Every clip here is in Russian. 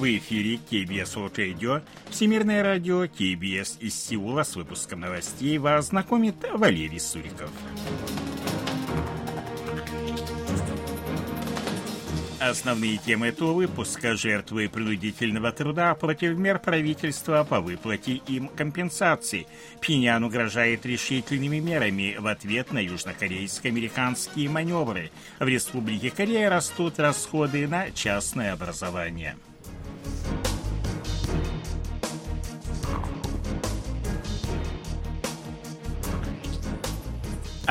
В эфире KBS World Radio, Всемирное радио KBS из Сеула с выпуском новостей вас знакомит Валерий Суриков. Основные темы этого выпуска – жертвы принудительного труда против мер правительства по выплате им компенсаций. Пхеньян угрожает решительными мерами в ответ на южнокорейско-американские маневры. В Республике Корея растут расходы на частное образование.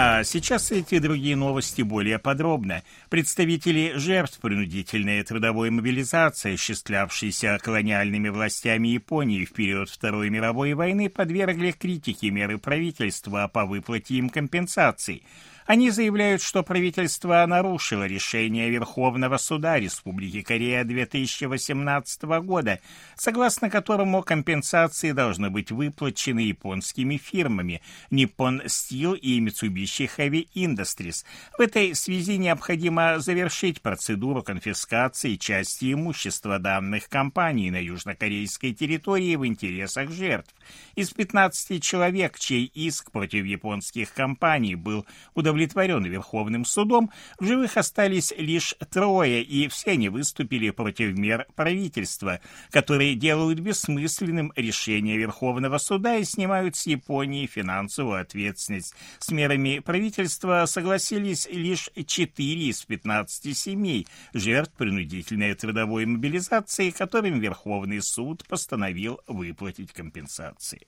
А сейчас эти другие новости более подробно. Представители жертв принудительной трудовой мобилизации, осуществлявшейся колониальными властями Японии в период Второй мировой войны, подвергли критике меры правительства по выплате им компенсаций – они заявляют, что правительство нарушило решение Верховного суда Республики Корея 2018 года, согласно которому компенсации должны быть выплачены японскими фирмами Nippon Steel и Mitsubishi Heavy Industries. В этой связи необходимо завершить процедуру конфискации части имущества данных компаний на южнокорейской территории в интересах жертв. Из 15 человек, чей иск против японских компаний был удовлетворен, удовлетворен Верховным судом, в живых остались лишь трое, и все они выступили против мер правительства, которые делают бессмысленным решение Верховного суда и снимают с Японии финансовую ответственность. С мерами правительства согласились лишь четыре из 15 семей, жертв принудительной трудовой мобилизации, которым Верховный суд постановил выплатить компенсации.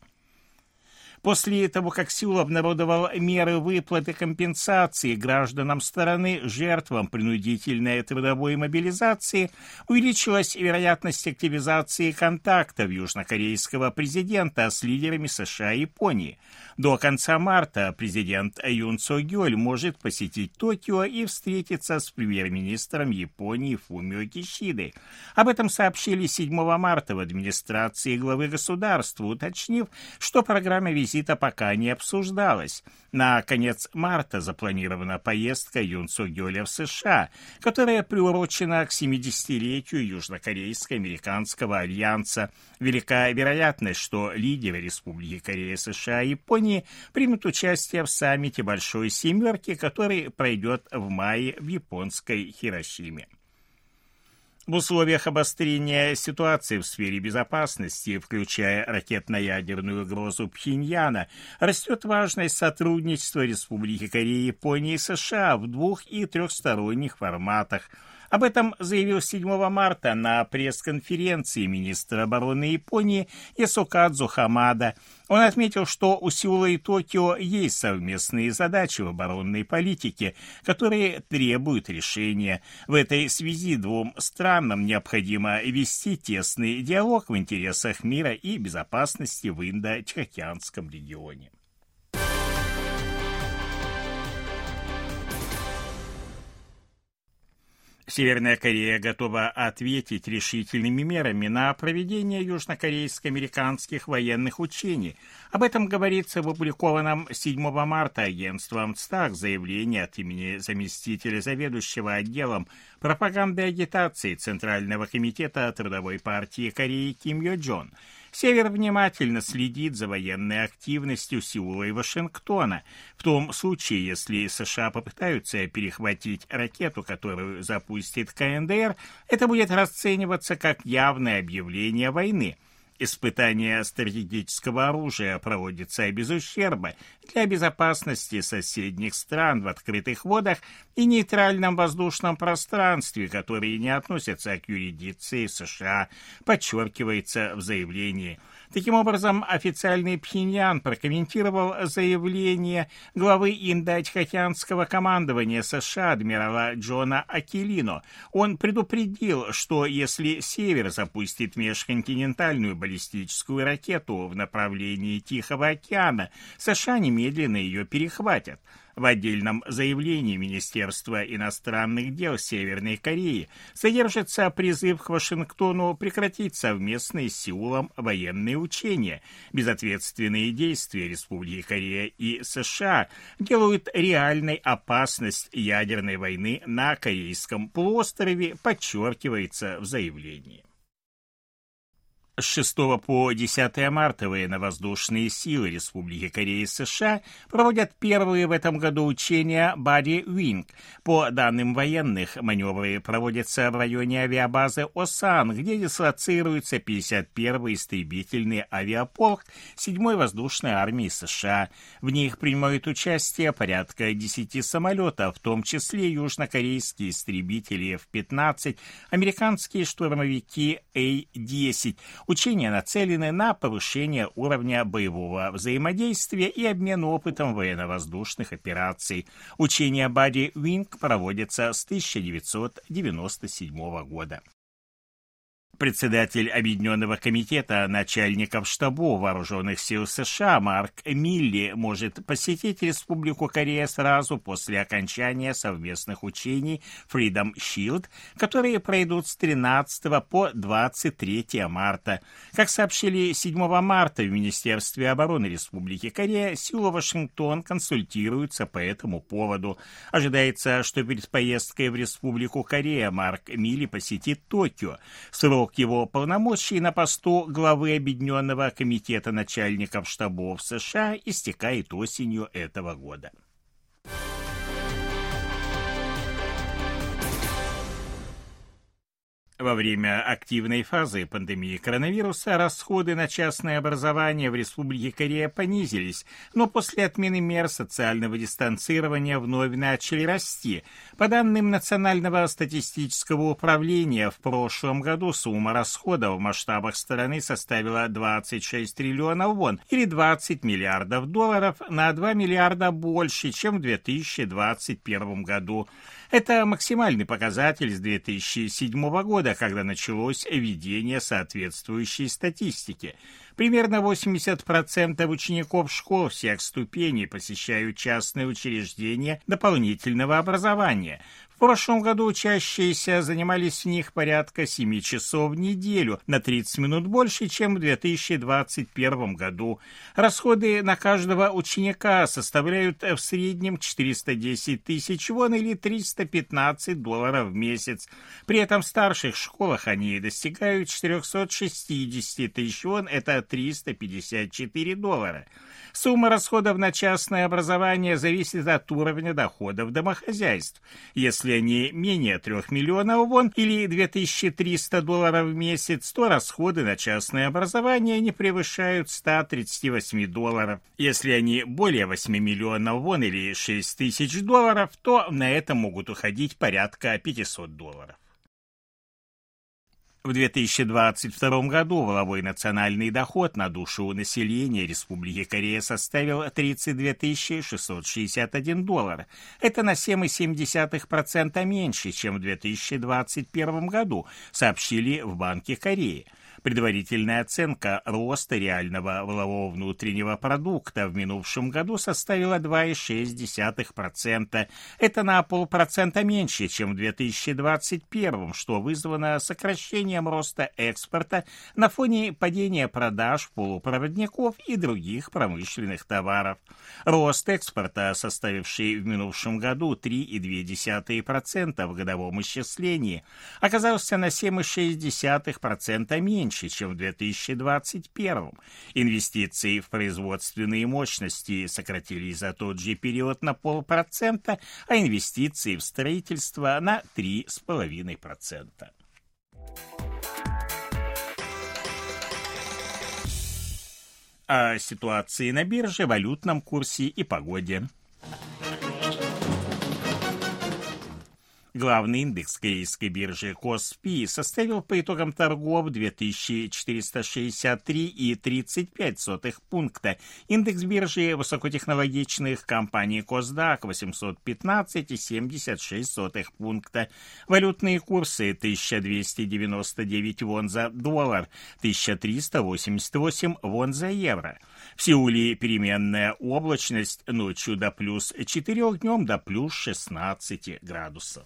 После того, как Сеул обнародовал меры выплаты компенсации гражданам страны, жертвам принудительной трудовой мобилизации, увеличилась вероятность активизации контактов южнокорейского президента с лидерами США и Японии. До конца марта президент Юн Цо Гёль может посетить Токио и встретиться с премьер-министром Японии Фумио Кишидой. Об этом сообщили 7 марта в администрации главы государства, уточнив, что программа визита визита пока не обсуждалось. На конец марта запланирована поездка Юн Су Гёля в США, которая приурочена к 70-летию Южнокорейско-Американского альянса. Велика вероятность, что лидеры Республики Корея, США и Японии примут участие в саммите Большой Семерки, который пройдет в мае в японской Хиросиме. В условиях обострения ситуации в сфере безопасности, включая ракетно-ядерную угрозу Пхеньяна, растет важность сотрудничества Республики Корея, Японии и США в двух- и трехсторонних форматах – об этом заявил 7 марта на пресс-конференции министра обороны Японии Ясукадзу Хамада. Он отметил, что у Сеула и Токио есть совместные задачи в оборонной политике, которые требуют решения. В этой связи двум странам необходимо вести тесный диалог в интересах мира и безопасности в Индо-Тихоокеанском регионе. Северная Корея готова ответить решительными мерами на проведение южнокорейско-американских военных учений. Об этом говорится в опубликованном 7 марта агентством ЦТАК заявлении от имени заместителя заведующего отделом пропаганды и агитации Центрального комитета Трудовой партии Кореи Ким Йо Джон – Север внимательно следит за военной активностью Сеула и Вашингтона. В том случае, если США попытаются перехватить ракету, которую запустит КНДР, это будет расцениваться как явное объявление войны – Испытание стратегического оружия проводится без ущерба для безопасности соседних стран в открытых водах и нейтральном воздушном пространстве, которые не относятся к юрисдикции США, подчеркивается в заявлении – Таким образом, официальный Пхеньян прокомментировал заявление главы Индо-Тихоокеанского командования США адмирала Джона Акелино. Он предупредил, что если Север запустит межконтинентальную баллистическую ракету в направлении Тихого океана, США немедленно ее перехватят. В отдельном заявлении Министерства иностранных дел Северной Кореи содержится призыв к Вашингтону прекратить совместные с Сеулом военные учения. Безответственные действия Республики Корея и США делают реальной опасность ядерной войны на Корейском полуострове, подчеркивается в заявлении. С 6 по 10 марта военно-воздушные силы Республики Корея и США проводят первые в этом году учения «Бади Wing». По данным военных, маневры проводятся в районе авиабазы «Осан», где дислоцируется 51-й истребительный авиаполк 7-й воздушной армии США. В них принимают участие порядка 10 самолетов, в том числе южнокорейские истребители F-15, американские штурмовики A-10, Учения нацелены на повышение уровня боевого взаимодействия и обмен опытом военно-воздушных операций. Учения Бади Wing проводятся с 1997 года председатель Объединенного комитета начальников штабов вооруженных сил США Марк Милли может посетить Республику Корея сразу после окончания совместных учений Freedom Shield, которые пройдут с 13 по 23 марта. Как сообщили 7 марта в Министерстве обороны Республики Корея, силы Вашингтон консультируются по этому поводу. Ожидается, что перед поездкой в Республику Корея Марк Милли посетит Токио. Срок Срок его полномочий на посту главы Объединенного комитета начальников штабов США истекает осенью этого года. Во время активной фазы пандемии коронавируса расходы на частное образование в Республике Корея понизились, но после отмены мер социального дистанцирования вновь начали расти. По данным Национального статистического управления, в прошлом году сумма расходов в масштабах страны составила 26 триллионов вон, или 20 миллиардов долларов, на 2 миллиарда больше, чем в 2021 году. Это максимальный показатель с 2007 года, когда началось ведение соответствующей статистики. Примерно 80% учеников школ всех ступеней посещают частные учреждения дополнительного образования. В прошлом году учащиеся занимались в них порядка 7 часов в неделю, на 30 минут больше, чем в 2021 году. Расходы на каждого ученика составляют в среднем 410 тысяч вон или 315 долларов в месяц. При этом в старших школах они достигают 460 тысяч вон, это 354 доллара. Сумма расходов на частное образование зависит от уровня доходов домохозяйств. Если они менее 3 миллионов вон или 2300 долларов в месяц, то расходы на частное образование не превышают 138 долларов. Если они более 8 миллионов вон или 6 тысяч долларов, то на это могут уходить порядка 500 долларов. В 2022 году воловой национальный доход на душу населения Республики Корея составил 32 661 доллар. Это на 7,7% меньше, чем в 2021 году, сообщили в Банке Кореи. Предварительная оценка роста реального валового внутреннего продукта в минувшем году составила 2,6%. Это на полпроцента меньше, чем в 2021, что вызвано сокращением роста экспорта на фоне падения продаж полупроводников и других промышленных товаров. Рост экспорта, составивший в минувшем году 3,2% в годовом исчислении, оказался на 7,6% меньше, меньше, чем в 2021. Инвестиции в производственные мощности сократились за тот же период на полпроцента, а инвестиции в строительство на 3,5%. О ситуации на бирже, валютном курсе и погоде. Главный индекс корейской биржи Коспи составил по итогам торгов 2463,35 пункта. Индекс биржи высокотехнологичных компаний Косдак 815,76 пункта. Валютные курсы 1299 вон за доллар, 1388 вон за евро. В Сеуле переменная облачность ночью до плюс 4, днем до плюс 16 градусов.